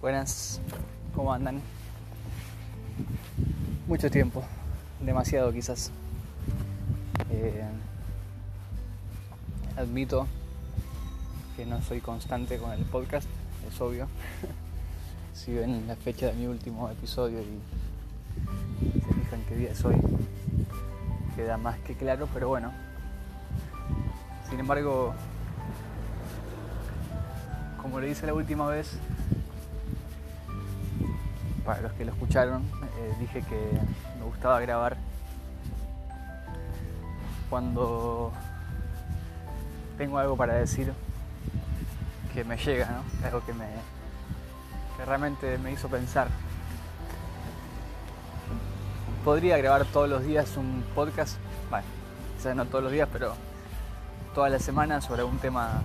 Buenas, ¿cómo andan? Mucho tiempo, demasiado quizás. Eh, admito que no soy constante con el podcast, es obvio. si ven la fecha de mi último episodio y se fijan qué día es hoy, queda más que claro, pero bueno. Sin embargo, como le hice la última vez, para los que lo escucharon, eh, dije que me gustaba grabar cuando tengo algo para decir que me llega, ¿no? algo que, me, que realmente me hizo pensar. Podría grabar todos los días un podcast, bueno, quizás no todos los días, pero todas las semanas sobre un tema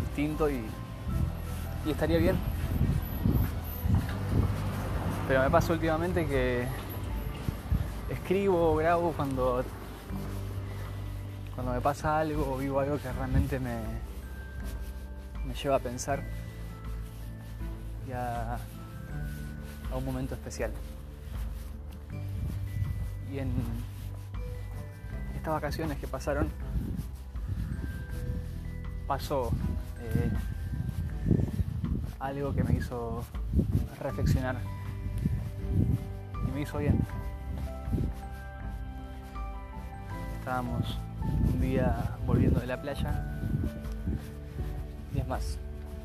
distinto y, y estaría bien pero me pasa últimamente que escribo, grabo cuando, cuando me pasa algo o vivo algo que realmente me, me lleva a pensar y a, un momento especial. Y en estas vacaciones que pasaron, pasó eh, algo que me hizo reflexionar me hizo bien. Estábamos un día volviendo de la playa y es más,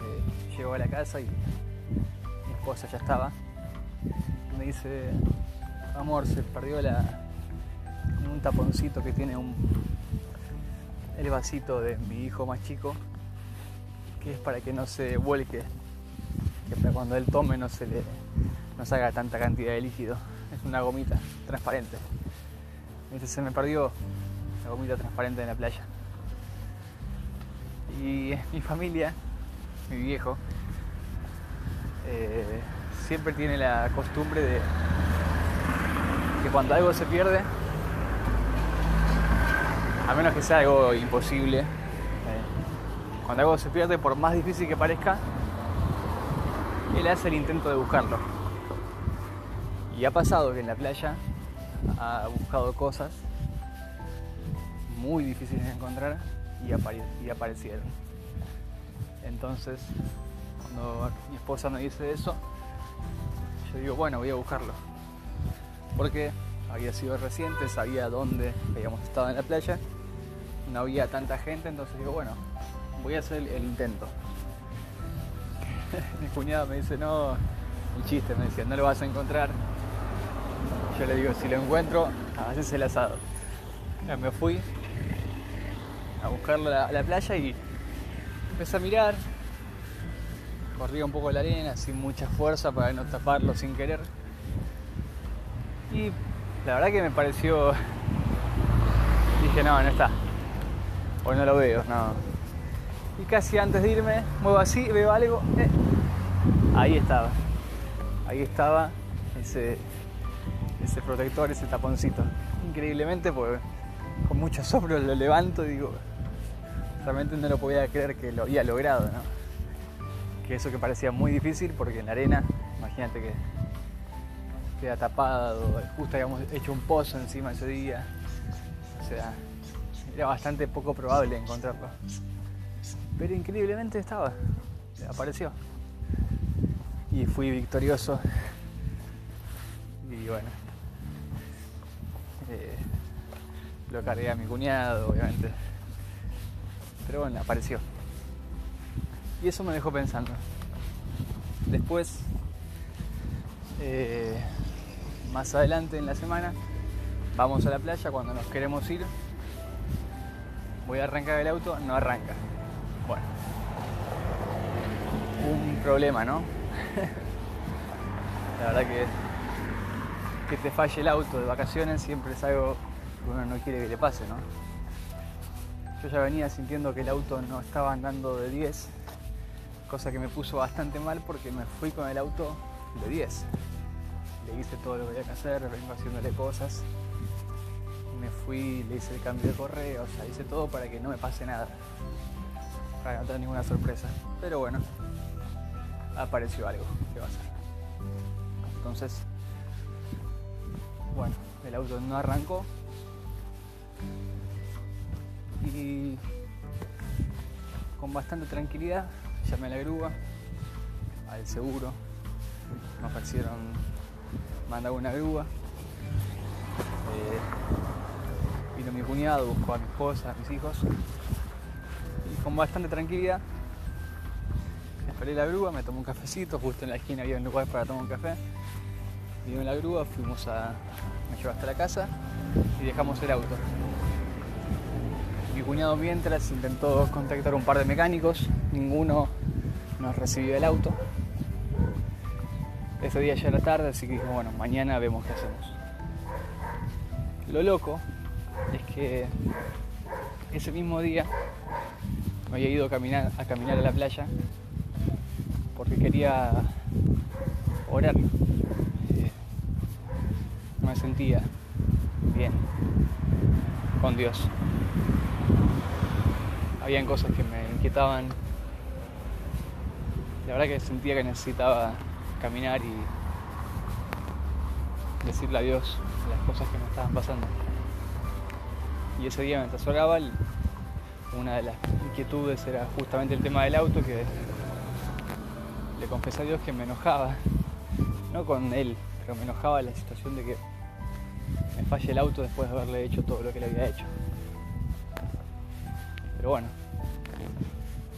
eh, llegó a la casa y mi esposa ya estaba. Me dice, amor, se perdió la, un taponcito que tiene un, el vasito de mi hijo más chico, que es para que no se vuelque, que cuando él tome no se le no salga tanta cantidad de líquido. Es una gomita transparente. se me perdió la gomita transparente en la playa. Y mi familia, mi viejo, eh, siempre tiene la costumbre de que cuando algo se pierde, a menos que sea algo imposible, eh, cuando algo se pierde, por más difícil que parezca, él hace el intento de buscarlo. Y ha pasado que en la playa ha buscado cosas muy difíciles de encontrar y, aparecieron. Entonces, cuando mi esposa me dice eso, yo digo, bueno, voy a buscarlo. Porque había sido reciente, sabía dónde habíamos estado en la playa, no había tanta gente, entonces digo, bueno, voy a hacer el, intento. mi cuñado me dice, no, un chiste, me decía, no lo vas a encontrar, yo le digo, si lo encuentro, haces el asado. me fui a buscarlo a la, playa y empecé a mirar. Corría un poco la arena sin mucha fuerza para no taparlo sin querer. Y la verdad que me pareció. Dije, no, no está. Hoy no lo veo, no. Y casi antes de irme, muevo así, veo algo. Eh, ahí estaba. Ahí estaba ese ese protector, ese taponcito. Increíblemente, pues con mucho asombro lo levanto y digo, realmente no lo podía creer que lo había logrado, ¿no? Que eso que parecía muy difícil, porque en la arena, imagínate que queda tapado, justo habíamos hecho un pozo encima ese día. O sea, era bastante poco probable encontrarlo. Pero increíblemente estaba, apareció. Y fui victorioso. Y bueno, eh, lo cargué a mi cuñado, obviamente. Pero bueno, apareció. Y eso me dejó pensando. Después, eh, más adelante en la semana, vamos a la playa cuando nos queremos ir. Voy a arrancar el auto, no arranca. Un problema, ¿no? la verdad que que te falle el auto de vacaciones siempre es algo que uno no quiere que le pase, ¿no? Yo ya venía sintiendo que el auto no estaba andando de 10, cosa que me puso bastante mal porque me fui con el auto de 10. Le hice todo lo que había que hacer, vengo haciéndole cosas. Me fui, le hice el cambio de correo, o sea, hice todo para que no me pase nada. para no tener ninguna sorpresa. Pero bueno, apareció algo. ¿Qué va a ser? Entonces, bueno, el auto no arrancó. Y con bastante tranquilidad llamé a la grúa, al seguro. Me ofrecieron mandar una grúa. Eh, vino mi cuñado, buscó a mi esposa, a mis hijos. Y con bastante tranquilidad esperé la grúa, me tomé un cafecito, justo en la esquina había un lugar para tomar un café. Vino la grúa, fuimos a. me llevó hasta la casa y dejamos el auto. Mi cuñado mientras intentó contactar un par de mecánicos, ninguno nos recibió el auto. Ese día ya era tarde, así que dijimos, bueno, mañana vemos qué hacemos. Lo loco es que ese mismo día me había ido a caminar a, caminar a la playa porque quería orar. Eh, me sentía bien con Dios. Habían cosas que me inquietaban. La verdad que sentía que necesitaba caminar y decirle a Dios las cosas que me estaban pasando. Y ese día mientras oraba, una de las inquietudes era justamente el tema del auto, que le confesé a Dios que me enojaba, no con él, pero me enojaba la situación de que me falle el auto después de haberle hecho todo lo que le había hecho. Pero bueno,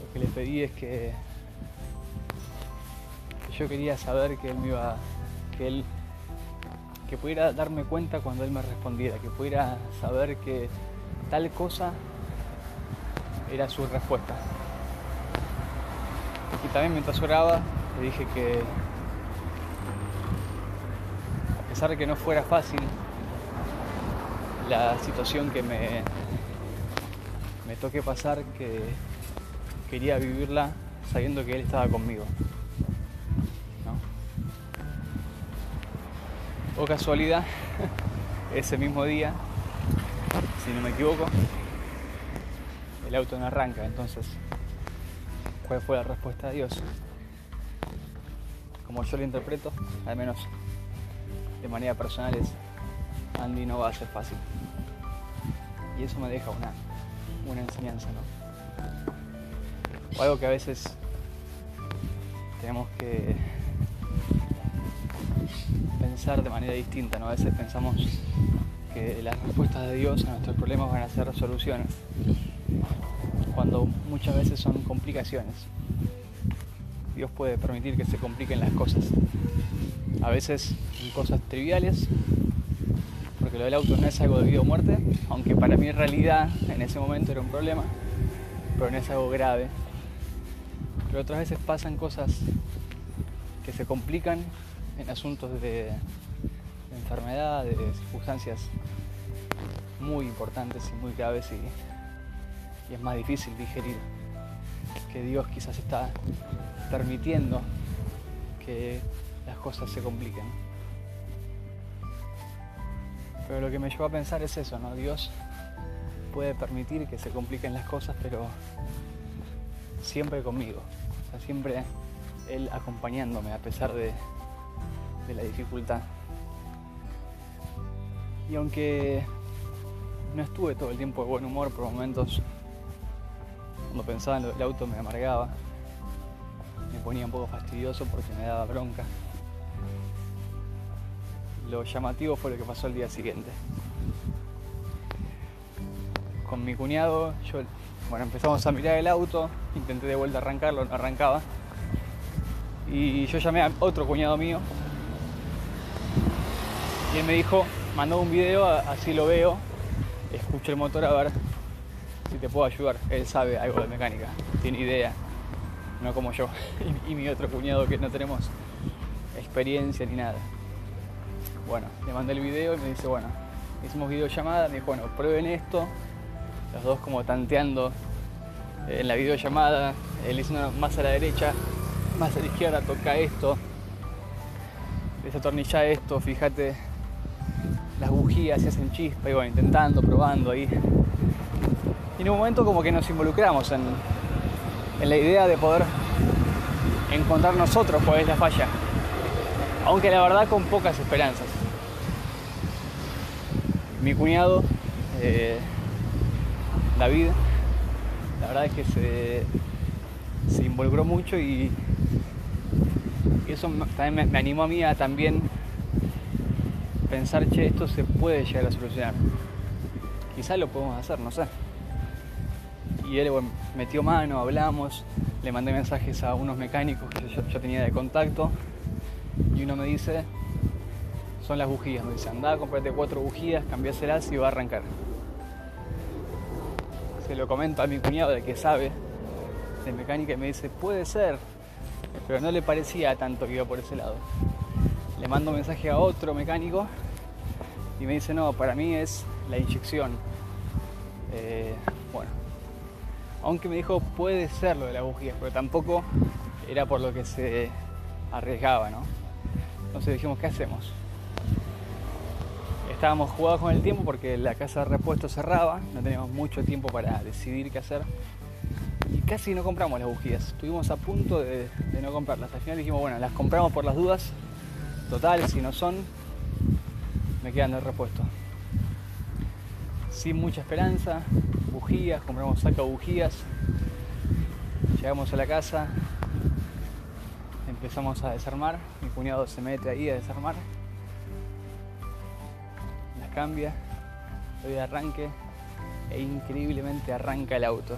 lo que le pedí es que yo quería saber que él me iba, que él, que pudiera darme cuenta cuando él me respondiera, que pudiera saber que tal cosa era su respuesta. Y también mientras oraba le dije que a pesar de que no fuera fácil la situación que me, me toque pasar, que quería vivirla sabiendo que él estaba conmigo. O casualidad, ese mismo día, si no me equivoco, el auto no arranca. Entonces, ¿cuál fue la respuesta de Dios? Como yo lo interpreto, al menos de manera personal, es Andy no va a ser fácil. Y eso me deja una, una enseñanza, ¿no? O algo que a veces tenemos que pensar de manera distinta, ¿no? A veces pensamos que las respuestas de Dios a nuestros problemas van a ser soluciones, cuando muchas veces son complicaciones. Dios puede permitir que se compliquen las cosas. A veces son cosas triviales, porque lo del auto no es algo de vida o muerte, aunque para mí en realidad en ese momento era un problema, pero no es algo grave. Pero otras veces pasan cosas que se complican en asuntos de, enfermedad, de circunstancias muy importantes y muy graves y, es más difícil digerir que Dios quizás está permitiendo que las cosas se compliquen. Pero lo que me llevó a pensar es eso, ¿no? Dios puede permitir que se compliquen las cosas, pero siempre conmigo. O sea, siempre Él acompañándome a pesar de, de la dificultad. Y aunque no estuve todo el tiempo de buen humor, por momentos, cuando pensaba en lo del auto me amargaba, me ponía un poco fastidioso porque me daba bronca. Lo llamativo fue lo que pasó el día siguiente. Con mi cuñado, yo, bueno, empezamos a mirar el auto, intenté de vuelta arrancarlo, no arrancaba. Y yo llamé a otro cuñado mío, y él me dijo, mandó un video, así lo veo, escucho el motor a ver si te puedo ayudar. Él sabe algo de mecánica, tiene idea, no como yo y, mi otro cuñado que no tenemos experiencia ni nada. Bueno, le mandé el video y me dice, bueno, hicimos videollamada, me dijo, bueno, prueben esto, los dos como tanteando en la videollamada, él dice más a la derecha, más a la izquierda, toca esto, desatornilla esto, fíjate las bujías se hacen chispa y bueno, intentando, probando ahí. Y en un momento como que nos involucramos en, en la idea de poder encontrar nosotros cuál es la falla, aunque la verdad con pocas esperanzas. Mi cuñado, eh, David, la verdad es que se, se involucró mucho y, eso también me, animó a mí a también pensar, che, esto se puede llegar a solucionar. Quizás lo podemos hacer, no sé. Y él metió mano, hablamos, le mandé mensajes a unos mecánicos que yo, tenía de contacto y uno me dice, son las bujías, me dice, anda, comprate cuatro bujías, cambiáselas y va a arrancar. Se lo comento a mi cuñado de que sabe de mecánica y me dice, puede ser, pero no le parecía tanto que iba por ese lado. Le mando un mensaje a otro mecánico y me dice, no, para mí es la inyección. Eh, bueno, aunque me dijo, puede ser lo de la bujía, pero tampoco era por lo que se arriesgaba, ¿no? Entonces dijimos, ¿qué hacemos? Estábamos jugados con el tiempo porque la casa de repuesto cerraba, no teníamos mucho tiempo para decidir qué hacer y casi no compramos las bujías. Estuvimos a punto de, no comprarlas. Al final dijimos, bueno, las compramos por las dudas. Total, si no son, me quedan de repuesto. Sin mucha esperanza, bujías, compramos saco de bujías. Llegamos a la casa, empezamos a desarmar. Mi cuñado se mete ahí a desarmar. Las cambia, doy arranque e increíblemente arranca el auto.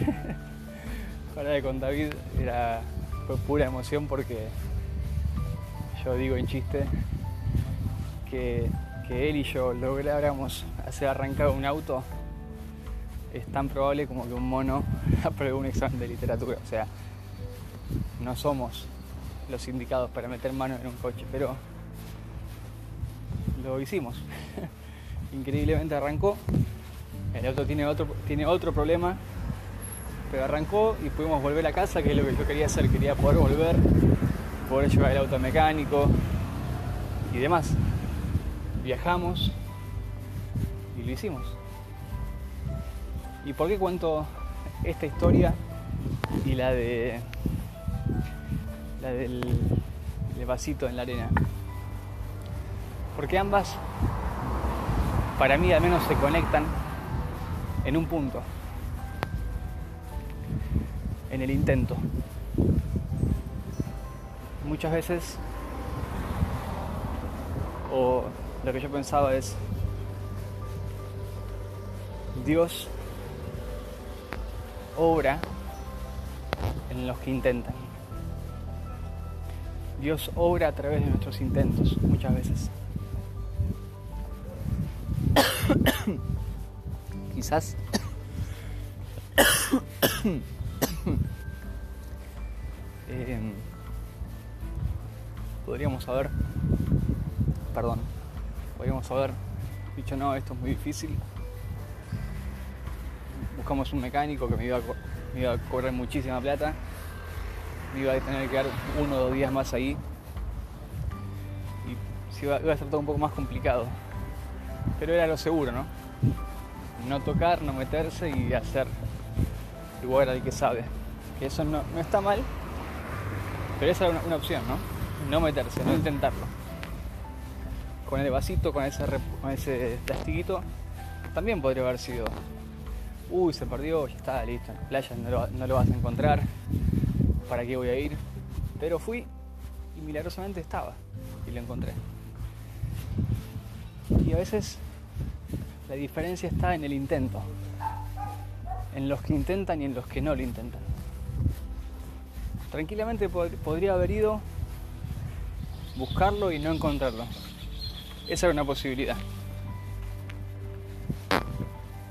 Para de con David era, fue pura emoción porque yo digo en chiste que, que él y yo lográramos hacer arrancar un auto es tan probable como que un mono apruebe un examen de literatura. O sea, no somos los indicados para meter mano en un coche, pero lo hicimos. Increíblemente arrancó. El auto tiene otro, tiene otro problema pero arrancó y pudimos volver a casa, que es lo que yo quería hacer, quería poder volver, poder llevar el auto mecánico y demás. Viajamos y lo hicimos. ¿Y por qué cuento esta historia y la de la del, del vasito en la arena? Porque ambas, para mí al menos, se conectan en un punto en el intento. Muchas veces, o lo que yo pensaba es, Dios obra en los que intentan. Dios obra a través de nuestros intentos muchas veces. Quizás Em, podríamos haber, perdón, podríamos haber dicho no, esto es muy difícil. Buscamos un mecánico que me iba, a, cobrar muchísima plata, me iba a tener que quedar uno o dos días más ahí y iba, a ser todo un poco más complicado. Pero era lo seguro, ¿no? No tocar, no meterse y hacer igual al que sabe. Que eso no está mal, pero esa era una, opción, ¿no? No meterse, no intentarlo. Con el vasito, con ese, con ese plastiquito, también podría haber sido, uy, se perdió, ya está, listo, en la playa no lo, vas a encontrar, ¿para qué voy a ir? Pero fui y milagrosamente estaba y lo encontré. Y a veces la diferencia está en el intento, en los que intentan y en los que no lo intentan tranquilamente podría haber ido buscarlo y no encontrarlo. Esa era una posibilidad.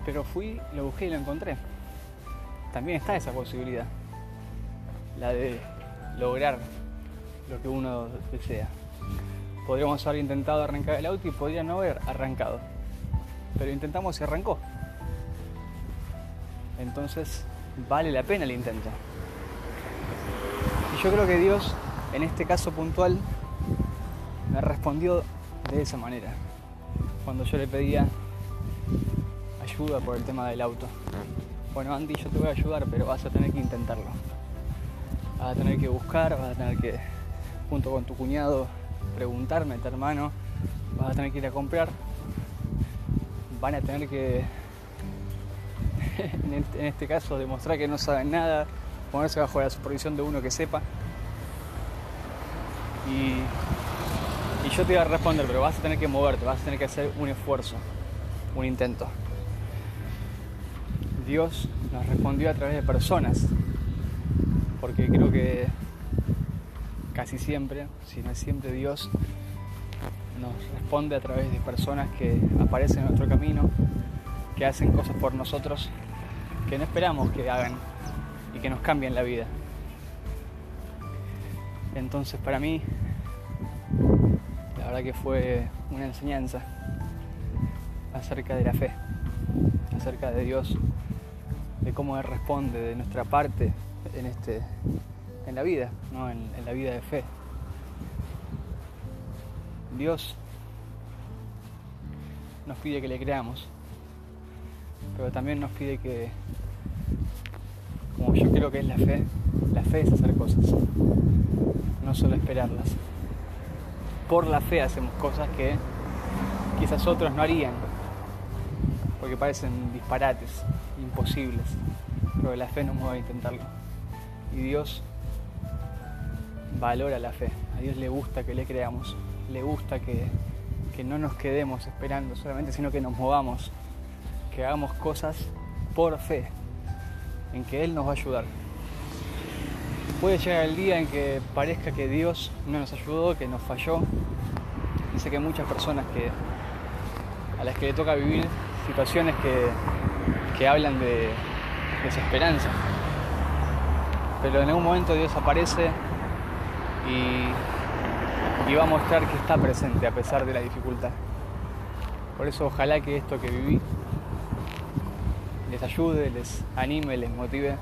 Pero fui, lo busqué y lo encontré. También está esa posibilidad. La de lograr lo que uno desea. Podríamos haber intentado arrancar el auto y podría no haber arrancado. Pero intentamos y arrancó. Entonces vale la pena el intento yo creo que Dios, en este caso puntual, me respondió de esa manera. Cuando yo le pedía ayuda por el tema del auto. bueno Andy yo te voy a ayudar, pero vas a tener que intentarlo. Vas a tener que buscar, vas a tener que, junto con tu cuñado, preguntar, meter mano, vas a tener que ir a comprar, van a tener que, en este caso, demostrar que no saben nada, ponerse bajo la supervisión de uno que sepa. Y, y yo te voy a responder, pero vas a tener que moverte, vas a tener que hacer un esfuerzo, un intento. Dios nos respondió a través de personas, porque creo que casi siempre, si no es siempre Dios, nos responde a través de personas que aparecen en nuestro camino, que hacen cosas por nosotros que no esperamos que hagan y que nos cambien la vida. Entonces para mí, verdad que fue una enseñanza acerca de la fe, acerca de Dios, de cómo Él responde de nuestra parte en, este, en la vida, ¿no? en, en la vida de fe. Dios nos pide que le creamos, pero también nos pide que, como yo creo que es la fe, la fe es hacer cosas, no solo esperarlas. Por la fe hacemos cosas que quizás otros no harían, porque parecen disparates, imposibles, pero la fe nos mueve a intentarlo. Y Dios valora la fe, a Dios le gusta que le creamos, le gusta que, que no nos quedemos esperando solamente, sino que nos movamos, que hagamos cosas por fe, en que Él nos va a ayudar. Puede llegar el día en que parezca que Dios no nos ayudó, que nos falló. Dice que hay muchas personas que, a las que le toca vivir situaciones que, que hablan de desesperanza. Pero en algún momento Dios aparece y, y va a mostrar que está presente a pesar de la dificultad. Por eso ojalá que esto que viví les ayude, les anime, les motive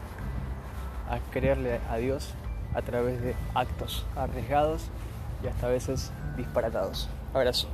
a creerle a Dios a través de actos arriesgados y hasta a veces disparatados. Abrazo.